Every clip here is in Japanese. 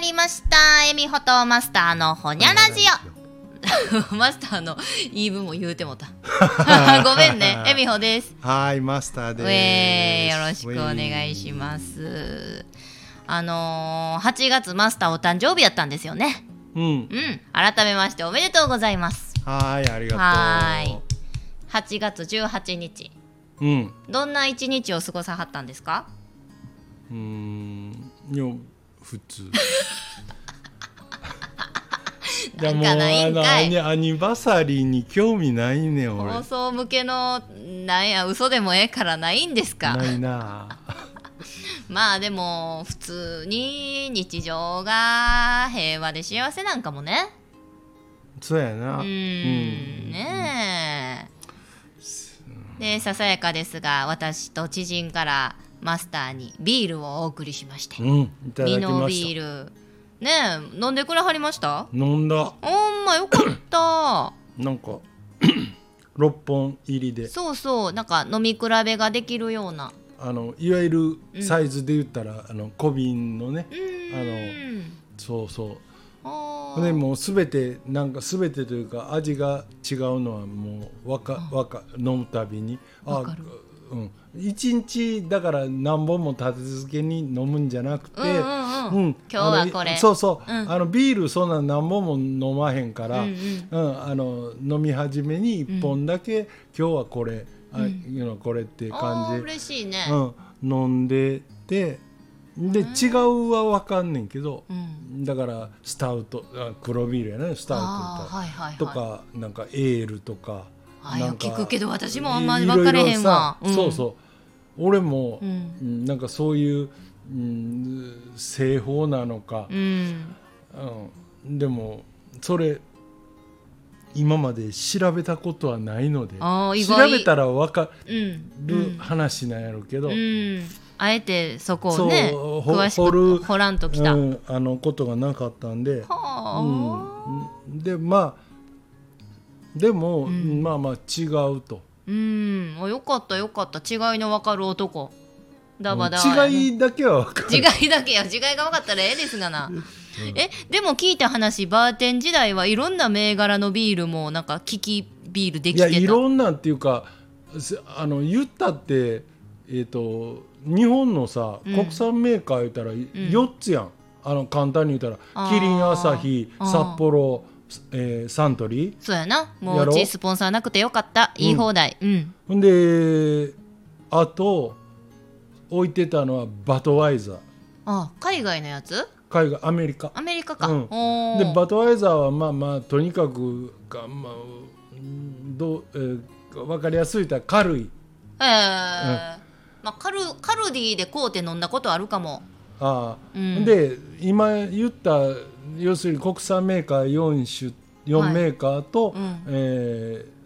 りました。エミホとマスターのほにゃラジオ。マスターの言い分も言うてもた。ごめんね。エミホです。はいマスターです。ウェーよろしくお願いします。あのー、8月マスターお誕生日やったんですよね。うん。うん。改めましておめでとうございます。はいありがとう。はい。8月18日。うん。どんな一日を過ごさはったんですか？うーん。いや普通。いやもうあのアニアニバサリーに興味ないねん俺。放送向けのなんや嘘でもええからないんですか？ないな。まあでも普通に日常が平和で幸せなんかもね。そうやな。うーん。ねえ。でささやかですが私と知人からマスターにビールをお送りしまして。うんいただきミノビール。ねえ飲んでくれはりました？た飲んだ。ほんまよかった。なんか 6本入りで。そうそうなんか飲み比べができるような。あのいわゆるサイズで言ったら、あの小瓶のね。うーん。そうそう。でもう全てなんか全てというか味が違うのはもうわかわか飲むたびに。わかる。うん一日だから何本も立て続けに飲むんじゃなくて、うんうんうん。今日はこれ。そうそう、うん。あのビールそんな何本も飲まへんから、うんうん。あの飲み始めに1本だけ、今日はこれ、あいうのこれって感じで、嬉しいね、うん、飲んでてで違うは分かんねんけど、うん。だからスタウトあ黒ビールやねスタウトあーはいはいはい。とかなんかエールとかあいやなんか聞くけど私もあんまり分かれへんわ。いろいろさそうそう。俺も、ううんんなんかそういう、うん、製法なのか。う、ん。うん、でもそれ今まで調べたことはないので調あー意外。べたら分かうん。る話なんやろうけど、うん。あえてそこをね詳し掘るく掘らんときた、うん、あのことがなかったんで、はあ。うん、でまあでも、ん。まあまあ違うと。うん、あよかったよかった。違いの分かる男。ダバダバ。違いだけは分かる。違いだけや違いが分かったらええですがな、えでも聞いた話バーテン時代はいろんな銘柄のビールもなんか利きビールできいやてた。いろんなっていうかすあの言ったってえっ、と日本のさ、うん。国産メーカー言ったら4つやん。あの簡単に言ったらキリン朝日あー。札幌、えーサントリそうやな。もううちスポンサーなくてよかった。言い放題。うん、ーほんであと置いてたのはバトワイザー。あ海外のやつ？海外アメリカ。アメリカか、うん。でバトワイザーはまあまあとにかくが、まあ、うんどう、えー分かりやすいと軽い。えー。まあ、カルカルディで買うて飲んだことあるかもああ、うん。で今言った要するに国産メーカー4種4メーカーと、うん。えー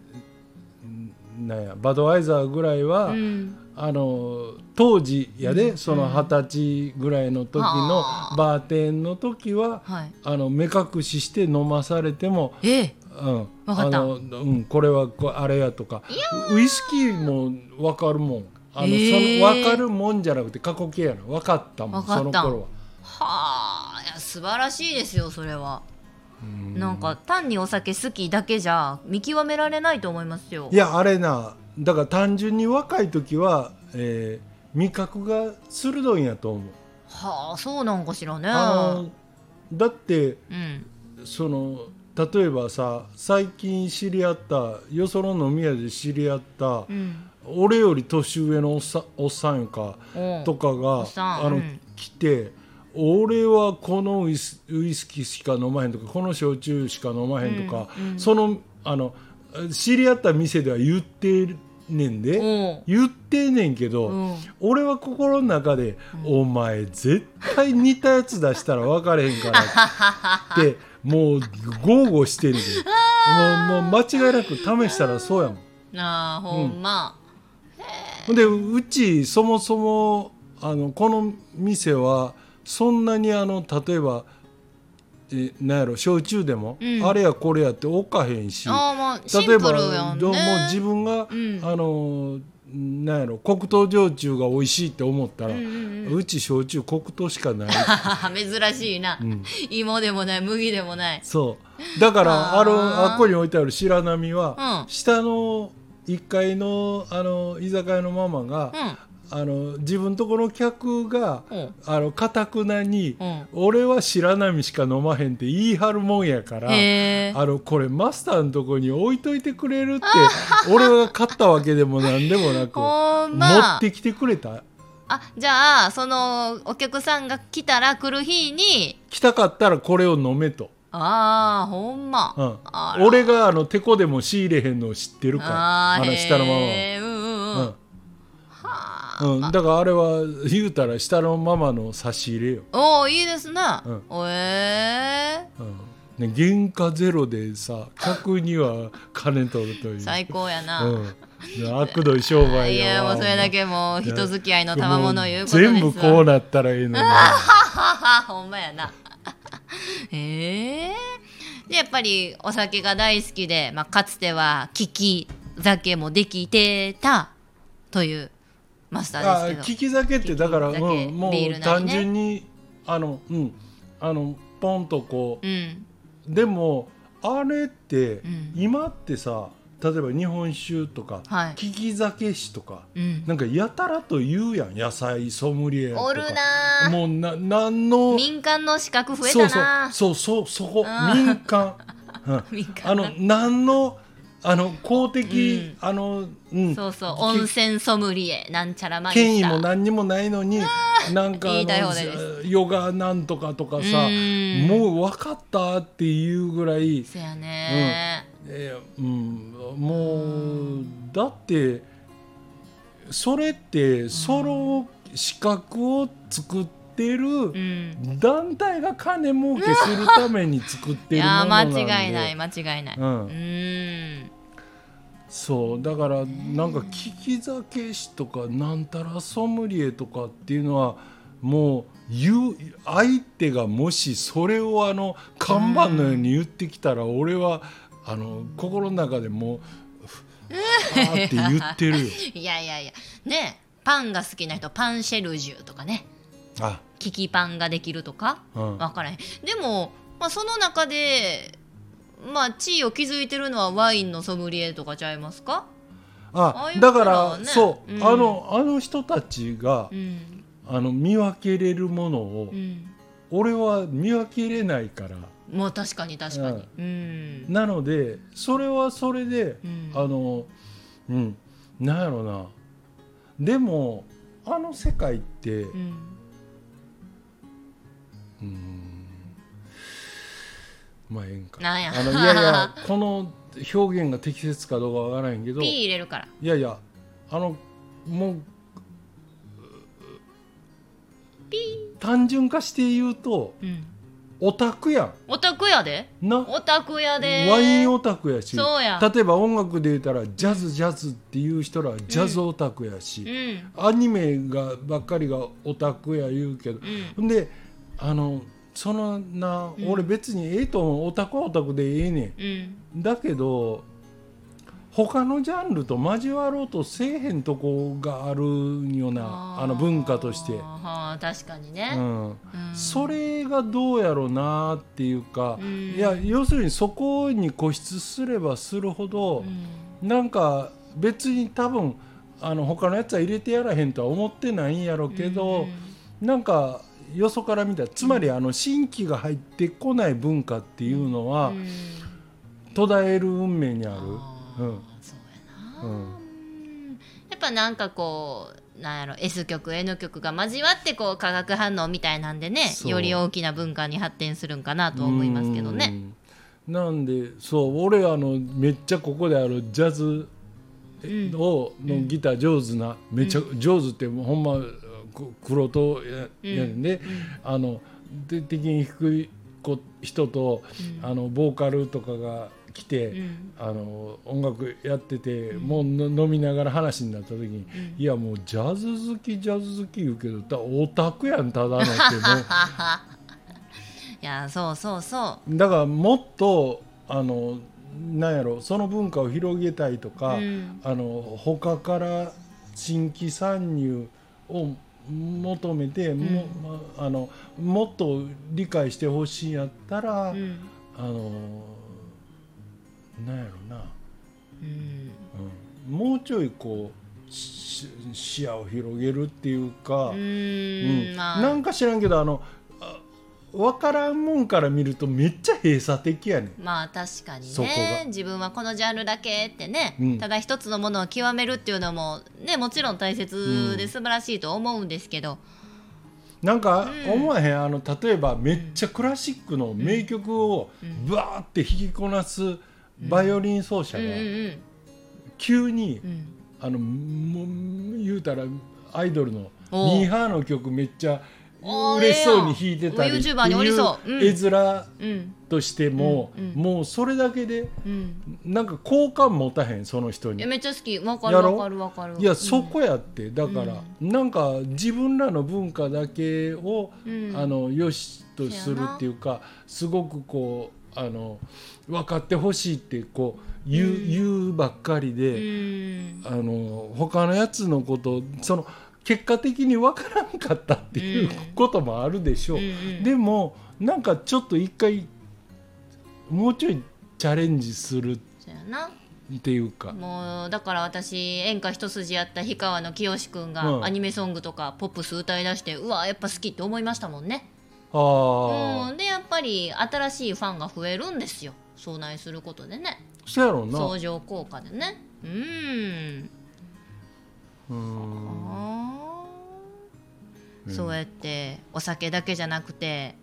なんやバドワイザーぐらいは、うん。あの当時やで、その二十歳ぐらいの時のはあ。バーテンの時は、はい。あの目隠しして飲まされてもええ。うん、あのうん、これはこあれやとか。ウイスキーも分かるもんあの、えー。その分かるもんじゃなくて過去形やな。分かったもんその頃は。はあいや素晴らしいですよそれは。うん。なんか単にお酒好きだけじゃ見極められないと思いますよ。いやあれなだから単純に若い時は、えー味覚が鋭いんやと思う。はあそうなんかしらね。あのだってうん。その例えばさ最近知り合ったよその飲み屋で知り合った、うん俺より年上のおっさおっさんやんかとかがあの、うん。来て俺はこのウイスウイスキーしか飲まへんとかこの焼酎しか飲まへんとか、うん。うん。そのあの知り合った店では言ってねんで、言ってんねんけど、うん。俺は心の中で、お前絶対似たやつ出したら分かれへんからって もう豪語してんで。もうもう間違いなく試したらそうやもん。なあほんま、ほんでうちそもそもあのこの店はそんなにあの例えばえなんやろ焼酎でも、うん。あれやこれやって置かへんしまあ例えばねどうも自分が、うん。あのなんやろ黒糖焼酎が美味しいって思ったら、ううんうん。ち焼酎黒糖しかない、珍しいな、うん、芋でもない麦でもない。そう。だからあのあっこに置いてある白波は、うん。下の1階のあの居酒屋のママが、うん。あの自分とこの客がかたくなに、うん。俺は白波しか飲まへんって言い張るもんやから。あのこれマスターのとこに置いといてくれるって 俺が買ったわけでもなんでもなく持ま。ってきてくれた。あじゃあそのお客さんが来たら来る日に来たかったらこれを飲めと、ああほんま、うん。俺があのてこでも仕入れへんのを知ってるからあの下のママは。へーうんうん。うん、うんうん、だからあれは言うたら下のママの差し入れよ、おおいいですな、うん。おえうん。ね、原価ゼロでさ客には金取るという。ー、最高やな、うん、悪どい商売いやわやもうそれだけもう人付き合いの賜物いうことですわ。全部こうなったらいいのに。ははほんまやなへえでやっぱりお酒が大好きで、まあ、かつては利き酒もできてたというマスターですけど。あ利き酒ってだから、うん、もう単純にあのうんあのポンとこうん。うでもあれって、ん。今ってさ例えば日本酒とか、はい。利き酒師とかうん。なんかやたらと言うやん。野菜ソムリエとか。おるなもうななんの民間の資格増えたなそうそう。そうそこ。民間、うん。民間 あの何のあの公的、うん。あの、うん、そうそう。温泉ソムリエなんちゃらマイスター権威も何にもないのになんかヨガなんとかとかさうん。もう分かったっていうぐらい、そやね、えーうん、もうだってそれってその資格を作ってるうん。団体が金儲けするために作っているものや。なんで間違いない間違いない。うん。うん。そうだからなんか利き酒師とかなんたらソムリエとかっていうのはもう言う相手がもしそれをあの看板のように言ってきたら俺はあの心の中でもうあーって言ってるよ。いやいやいや。ねパンが好きな人パンシェルジュとかね。あ。キキパンができるとか？うん。分からへん。でも、まあ、その中でまあ地位を築いてるのはワインのソムリエとかちゃいますか？あだから、そう、うんあのあの人たちがうん。あの見分けれるものを、うん。俺は見分けれないからもう確かに確かに。うん。なのでそれはそれで、うん。あのうん。なんやろな。でもあの世界ってうん。うん。まあええんか。なんや。あのいやいやこの表現が適切かどうかわからへんけどピーい入れるから。やいやあのもう単純化して言うとうんオタクやオタクやで。んな？オタクやで。ワインオタクやし。そうや。例えば音楽で言ったらジャズジャズっていう人らはジャズオタクやし、うん。アニメがばっかりがオタクや言うけど、うん。んであのそのな、うん。俺別にええと思う。オタクはオタクでええねうんん。だけど他のジャンルと交わろうとせえへんとこがあるようなあの文化として、はあ確かにうね、ん、うん。それがどうやろうなっていうか、うん。いや要するにそこに固執すればするほど、うん。なんか別に多分あの他のやつは入れてやらへんとは思ってないんやろうけど、なんかよそから見たらつまりあの新規が入ってこない文化っていうのは、うん。途絶える運命にある。うん。そうやな、うん。うんやっぱなんかこうなんやろ S 曲 N 曲が交わってこう化学反応みたいなんでねより大きな文化に発展するんかなと思いますけどね。うん。なんでそう俺あのめっちゃここであるジャズうんをのギター上手な、めっちゃ上手ってほんまく黒とややね。ん。で、あので的に低い子人と、うん。あのボーカルとかが来て、うん。あの音楽やってて、もうの飲みながら話になった時に、ん。いやもうジャズ好きジャズ好き言うけどだオタクやんただのっても いやそうそうそう。だからもっとあのなんやろその文化を広げたいとか、うん。あの他から新規参入を求めて、もまあのもっと理解してほしいんやったら、うん。あのなんやろな、うん。うん、もうちょいこうし視野を広げるっていうか、ううん。なんか知らんけどあのあ分からんもんから見るとめっちゃ閉鎖的やねん。まあ確かにね。が。自分はこのジャンルだけってね、うん。ただ一つのものを極めるっていうのもねもちろん大切で素晴らしいと思うんですけど、なんかうん。思わへん、あの例えばめっちゃクラシックの名曲をブワーって弾きこなすバイオリン奏者が急にあのもう言うたらアイドルのミーハーの曲めっちゃ嬉しそうに弾いてたりええっていう絵面うん。としても、もうそれだけでうん。なんか好感持たへんその人に。えめっちゃ好き。わかるわかるわかる。いやそこやって。だから、なんか自分らの文化だけを、うん。あのよしとするっていうかすごくこうあの分かってほしいってこう言う,、うん。言うばっかりうで、ん。あの他のやつのことその結果的に分からんかったっていううん。こともあるでしょう。うんうん。でもなんかちょっと一回もうちょいチャレンジするっていうか。もうだから私演歌一筋やった氷川の清君うんがアニメソングとかポップス歌い出してうわやっぱ好きって思いましたもんね。ああ、うん、でぱり新しいファンが増えるんですよ。遭難することでね。そうやろうな。相乗効果でね。うん。うん。そうやってお酒だけじゃなくて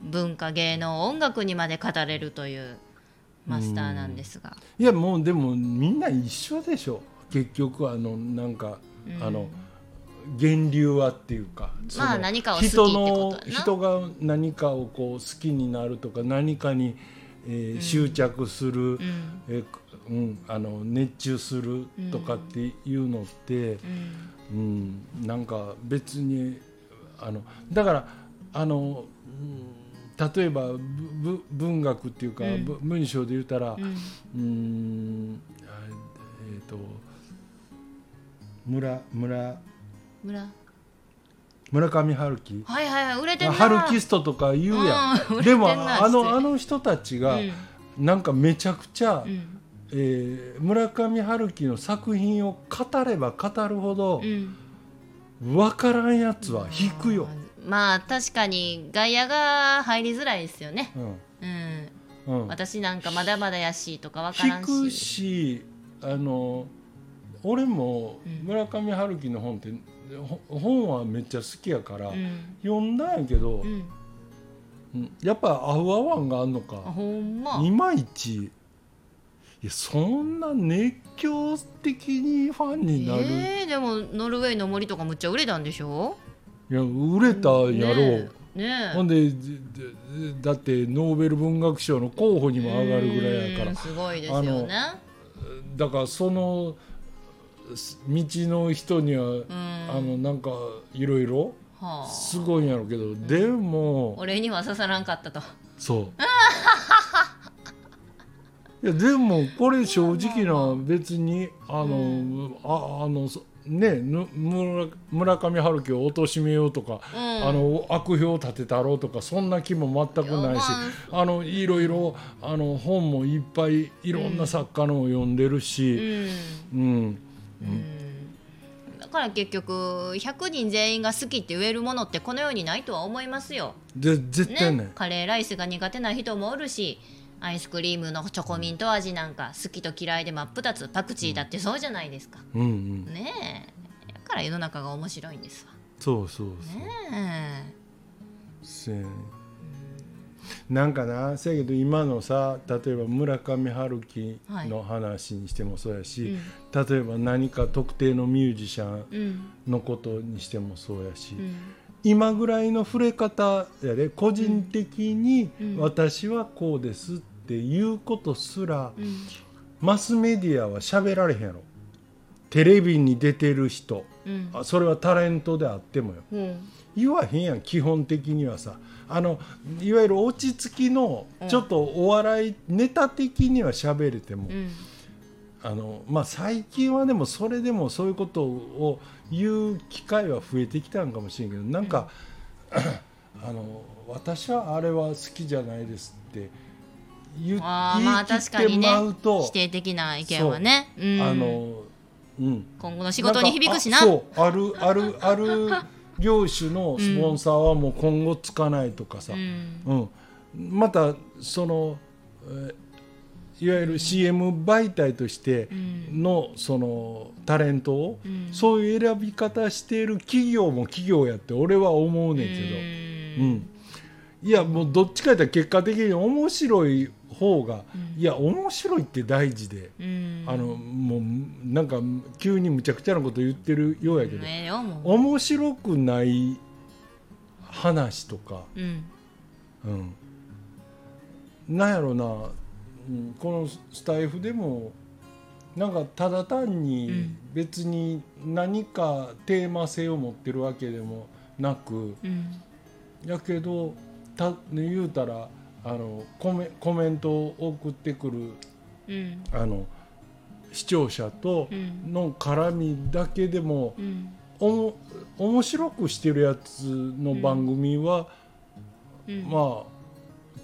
文化芸能音楽にまで語れるというマスターなんですが、いやもうでもみんな一緒でしょ。結局あのなんか、うん。あの源流はっていうかまあ何か人の人が何かをこう好きになるとか何かに、えー執着する、うん。えーうん、あの熱中するとかっていうのって、うん。うんなんか別にあのだからあの、うん例えば文学っていうか、文章で言ったら、うん。えっ、と村村村。村上春樹。はいはいはい売れてんな。春キストとか言うやん、うん売れてでもあのあの人たちがうん。なんかめちゃくちゃ、うん。えー村上春樹の作品を語れば語るほどうん。分からんやつは引くよ、まあ確かに外野が入りづらいですよね。うん。うん。うん、私なんかまだまだやしとかわからん引くししあの俺もうん。村上春樹の本って、ほ本はめっちゃ好きやから、うん。読んだんやけど、やっぱ合う合わんがあんのあかほんま。いまいちいやそんな熱狂的にファンになる、えー、でもノルウェーの森とかむっちゃ売れたんでしょ？いや売れたんやろ。う、ねほんでだってノーベル文学賞の候補にも上がるぐらいやから。うんすごいですよね。だからそのの人には、うん。あのなんかいろいろはあ。すごいんやろうけど、でも俺には刺さらんかったと。そう。いやでもこれ正直な別にあの、ああのそねぬ村村上春樹を貶めようとか、うん。あの悪評を立てたろうとかそんな気も全くないしあ。のいろいろあの本もいっぱいいろんな作家のを読んでるうし、んうん。うんだから結局100人全員が好きって言えるものってこの世にないとは思いますよ。で絶対ねね。カレーライスが苦手な人もおるしアイスクリームのチョコミント味なんか好きと嫌いで真っ二つパクチーだってそうじゃないですか。うんうん。ねえ。だから世の中が面白いんですわ。そうそうそう、ねせやねなんかなせやけど今のさ例えば村上春樹の話にしてもそうやし、例えば何か特定のミュージシャンのことにしてもそうやし、うん。今ぐらいの触れ方やで個人的にうん。私はこうですっていうことすら、うん。マスメディアは喋られへんやろ。テレビに出てる人。うん。あそれはタレントであってもよ。うん。言わへんやん基本的にはさあのいわゆる落ち着きのうん。ちょっとお笑いネタ的には喋れても、うん。あのまあ最近はでもそれでもそういうことを言う機会は増えてきたんかもしれんけどなんか、あの私はあれは好きじゃないですって言って確かにね。まうと、否定的な意見はね、う。ん、あのうん。今後の仕事に響くしな。そうあるあるある業種のスポンサーはもう今後つかないとかさ、うん。うん。またその、えーいわゆる CM 媒体としてうん。のそのタレントを、うん。そういう選び方している企業も企業やって俺は思うねんけど、うん。いやもうどっちかやったら結果的に面白い方が、いや面白いって大事で、うん。あのもうなんか急にむちゃくちゃなこと言ってるようやけど、面白くない話とか、うん。うん、なんやろな、うん、このスタイフでもなんかただ単うにん。別に何かテーマ性を持ってるわけでもなくうん。やけどた言うたらあのコメコメントを送ってくるうん。あの視聴者とうん。の絡みだけでもうん。おも面白くしてるやつの番組は、うん。まあ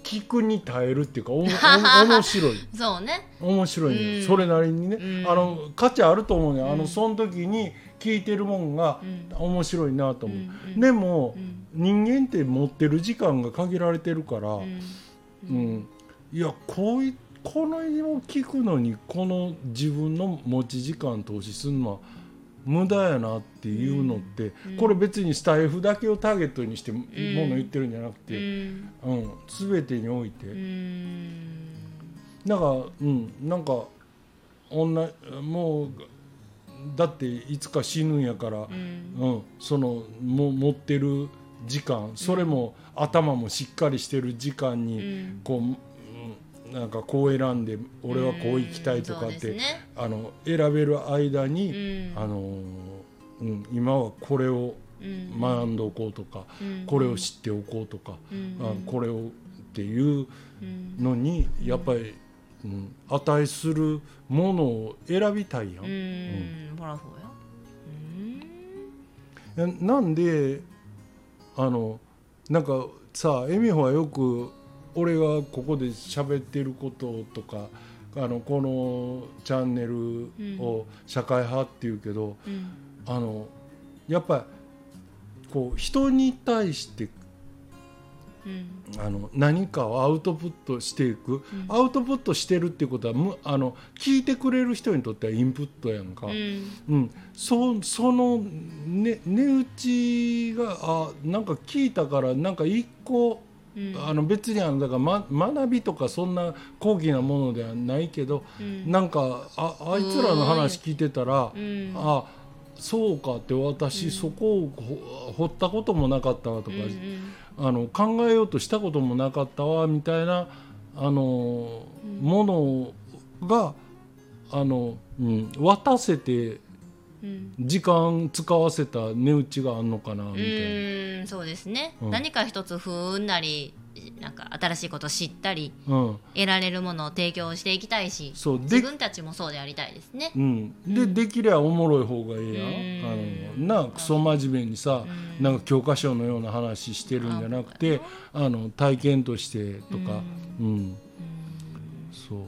聞くに耐えるっていうかおも お面白い。そうね。面白いね、うん。それなりにね、うん。あの価値あると思うね、あうん。のその時に聞いてるもんがうん。面白いなと思う、うん。でもう、ん。人間って持ってる時間が限られてるから、うん。うんいやこういこのを聞くのにこの自分の持ち時間投資するのは無駄やなっていうのって、うん。これ別にスタイフだけをターゲットにしてもの言ってるんじゃなくうて、ん。うん。全てにおいて、うん。なんかうん。なんか女もうだっていつか死ぬんやから、うん。うん、そのも持ってる時間それも頭もしっかりしてる時間うに、ん。こう、うんなんかこう選んで俺はこう行きたいとかって、あの選べる間に、うん。あのうん、今はこれをうん。学んでおこうとか、うん。これを知っておこうとか、うん。あこれをっていううん。のにやっぱり、うん、値するものを選びたいやん。うん。うん。えなんであのなんかさ恵美穂はよく俺がここで喋ってることとかあのこのチャンネルを社会派っていうけど、うん。あのやっぱりこう人に対してうんあの何かをアウトプットしていく、うん。アウトプットしてるっていうことはむあの聞いてくれる人にとってはインプットやんか。うん。うん、そその、ね、値打ちがあなんか聞いたからなんか一個うん。あの別にあのだから、ま、学びとかそんな高貴なものではないけど、うん。なんかああいつらの話聞いてたら、うん。あそうかって私、うん。そこをほ掘ったこともなかったわとか、うんあの考えようとしたこともなかったわみたいなあの、うん。ものがあの、うん、渡せてうん。時間使わせた値打ちがあんのかなみたいな。うんそうですね、うん。何か一つ不運なりなんか新しいことを知ったりうん。得られるものを提供していきたいしそうで自分たちもそうでありたいですね。う。ん、で、うん。できりゃおもろい方がいいやん、うん。あのなクソ真面目にさ、うん。なんか教科書のような話してるんじゃなくてあの体験としてとか、うん。うん。そう。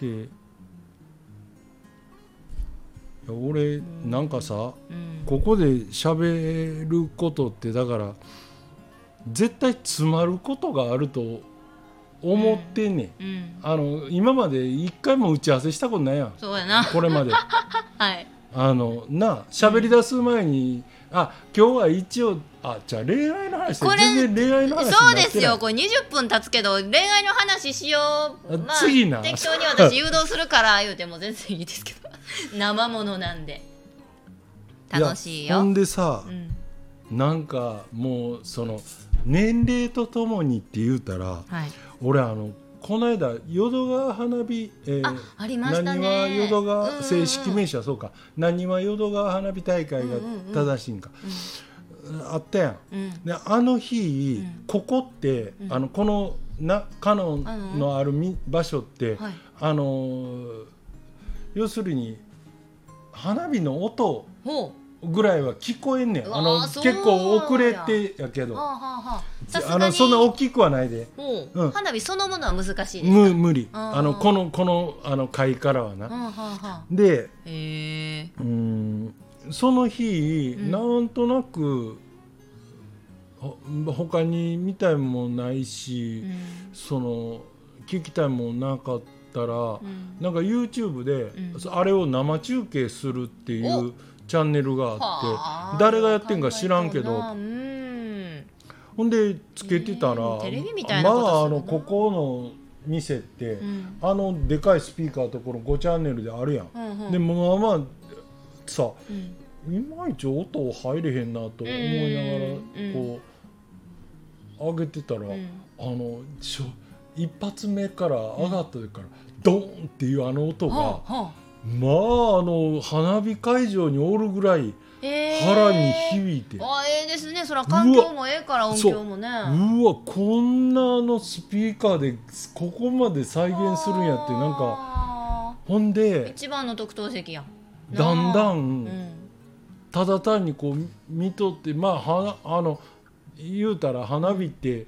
でいや俺なんかさうん。ここで喋ることってだから絶対詰まることがあると思ってんねん、うん。あの今まで一回も打ち合わせしたことないやん。そうやな。これまで。はい。あのな喋り出す前に、あ今日は一応あじゃあ恋愛の話。これ全然恋愛の話そうですよ。これ20分経つけど恋愛の話しよう。あまあ次な適当に私誘導するから言うても全然いいですけど。生ものなんで。楽しいよ。やほんでさう、んなんかもうその年齢とともにって言うたらはい。俺あのこの間淀川花火、えーあありましたね。淀川、正式名称はそうか。何は淀川花火大会が正しいんか、あったやん。うん。であの日、うん。ここって、うん。あのこのなカノンのあるみ場所って、はい。あのー要するに花火の音ほぐらいは聞こえんねんあの結構遅れてやけど。うはあはあはあ。のそんな大きくはないで。ほううん。花火そのものは難しいですか？無無理。あのこのこのあの階からはな。はあはでうんその日、うん。なんとなくほ他に見たいもんないし、うん。その聞きたいもんなかったら、うん。なんか YouTube で、うん。あれを生中継するっていおうチャンネルがあはってあ誰がやってんか知らんけどほんでつけてたら、まああのここの店って、うん。あのでかいスピーカーところ5チャンネルであるやん。でもまあまあさうん。いまいち音入れへんなと思いながらうんこう上げてたら、うん。あのしょ一発目から上がった時から、ドーンっていうあの音が、まああの花火会場におるぐらいえー。腹に響いて、あええですね。そら環境もええから音響もね。うわこんなあのスピーカーでここまで再現するんやってなんかかほんで一番の特等席や。んだんだうん。んただ単にこう見とってまあはあの言うたら花火って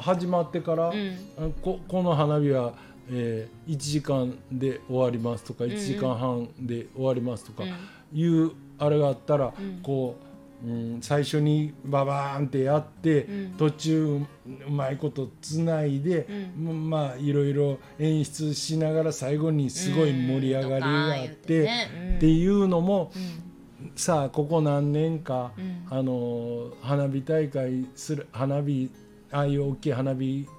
始まってから、うん。あここの花火は、えー1時間で終わりますとかんうん。1時間半で終わりますとかうん。いうあれがあったら、うん。こう、うん、最初にババーンってやって、うん。途中うまいことつないで、うん。まあいろいろ演出しながら最後にすごい盛り上がりがあって、ってういうのもん。さあここ何年か、うん。あの花火大会する花火ああいう大きい花火うん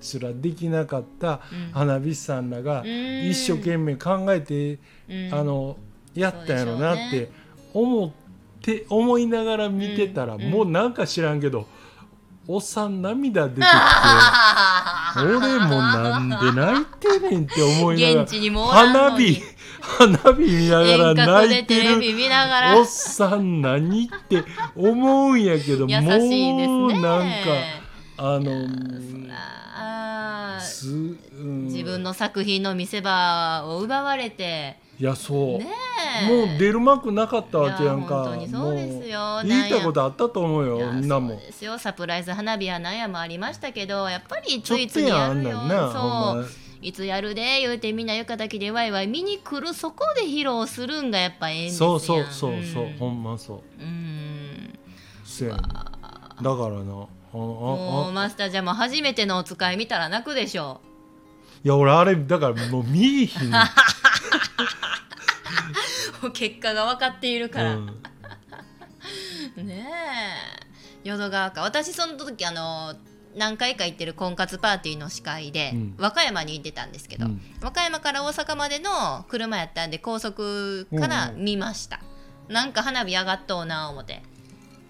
すらできなかったうん花火師さんらがうん。一生懸命考えて、うん。あのやったんやろなって思って思いながら見てたら、うん。もうなんか知らんけどおっさん涙出てきてあ 俺もなんで泣いてんねんって思いながら花火花火見ながら泣いてるおっさん何って思うんやけどもうなんかあのす、うん、自分の作品の見せ場を奪われて。いやそう、ねもう出る幕なかったわけやんか。本当にそうですよ。言いたいことあったと思うよみんなも。ですよ。サプライズ花火やなんやもありましたけどやっぱりついついややるよそまういつやるで言うてみんな浴衣着でワイワイ見に来るそこで披露するんがやっぱええんですそうそうそうそう、ん。ほんまそう。うん。だからなあもああうマスターじゃもう初めてのお使い見たら泣くでしょ。いや俺あれだからもう見えひん、う結果が分かっているから、うん。ねえ淀川か。私その時あの何回か行ってる婚活パーティーの司会で、うん。和歌山に行ってたんですけど、うん。和歌山から大阪までの車やったんで高速から見ました、なんか花火上がっとうな思って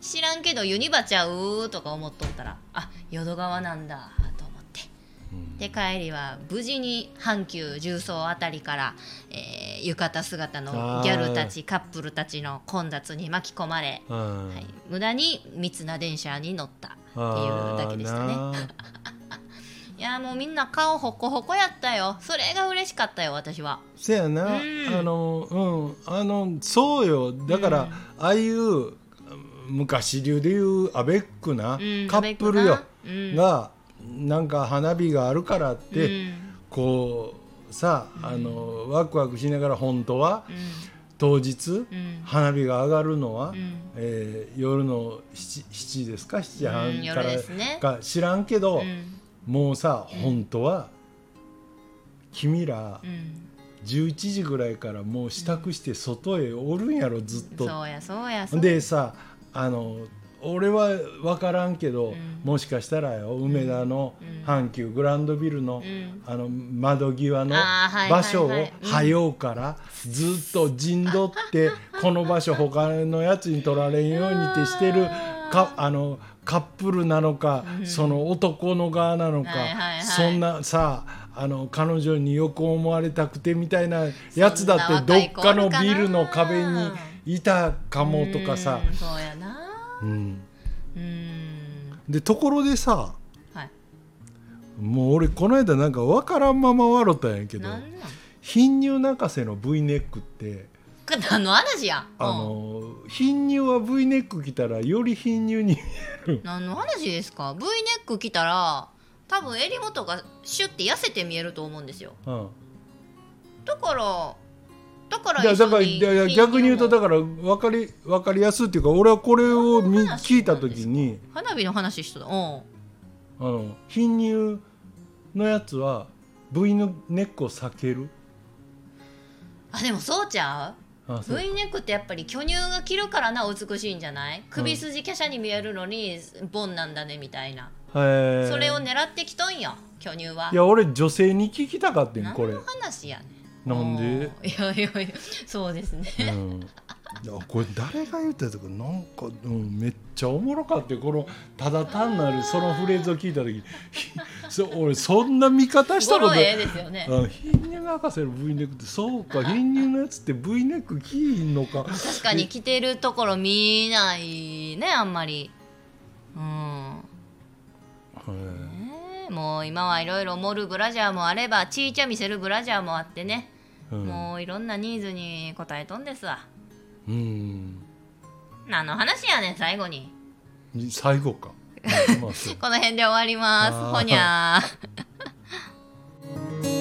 知らんけどユニバちゃう？とか思っとったらあ淀川なんだと思って。うん。で帰りは無事に阪急重曹あたりから、えー浴衣姿のギャルたちカップルたちの混雑に巻き込まれ、うん。はい、無駄に密な電車に乗ったっていうだけでしたね。いやもうみんな顔ほこほこやったよ。それが嬉しかったよ私は。せやな、うん。あのうん。あのそうよ。だから、うん。ああいう昔流でいうアベックなうんカップルよ、うん。がなんか花火があるからって、うん。こうさあのワクワクしながら本当はうん。当日、うん。花火が上がるのは、うん。えー夜の 7, 7ですか？7時半からか知らんけど、うん。もうさ本当は君らうん。11時ぐらいからもう支度して外へおるんやろずっと。そうやそうやそうや。でさあの俺は分からんけど、ん。もしかしたらよ梅田のうん。阪急グランドビルの,、うん。あの窓際の場所をはいはい。うからずっと陣取って この場所他のやつに取られんようにってしてるかあのカップルなのか、その男の側なのか、はいはいはい。そんなさあの彼女によく思われたくてみたいなやつだってどっかのビルの壁にいたかもとかさ。う、んそうやな。うん、うん。でところでさはい。もう俺この間なんか分からんまま笑ったんやけど貧乳泣かせの V ネックって何の話や？あうん。の貧乳は V ネック着たらより貧乳に何の話ですか？V ネック着たら多分襟元がシュッて痩せて見えると思うんですよ。うん。だからだからいやだから逆に言うとだから分かり分かりやすいっていうか俺はこれを聞いた時に花火の話したうんあの貧乳のやつは V のネックを避けるあでもそうちゃう V ネックってやっぱり巨乳が着るからな美しいんじゃない首筋華奢に見えるのにボンなんだねみたいな、へーそれを狙ってきとんよ巨乳はいや俺女性に聞きたかったんこれ何の話やねんなんで？うんいやいやいやそうですね。うん。これ誰が言ったとかなんか、うん、めっちゃおもろかってこのただ単なるそのフレーズを聞いた時 ひそ俺そんな見方したこと語呂ええですよね。うん貧乳博士の V ネックってそうか貧乳のやつって V ネック着いんのか。確かに着てるところ見ないねあんまり。うん。えもう今はいろいろ盛るブラジャーもあればちいちゃ見せるブラジャーもあってね、えうん、もういろんなニーズに応えとんですわ。うん。何の話やねん最後に。最後か。この辺で終わります。ほにゃー。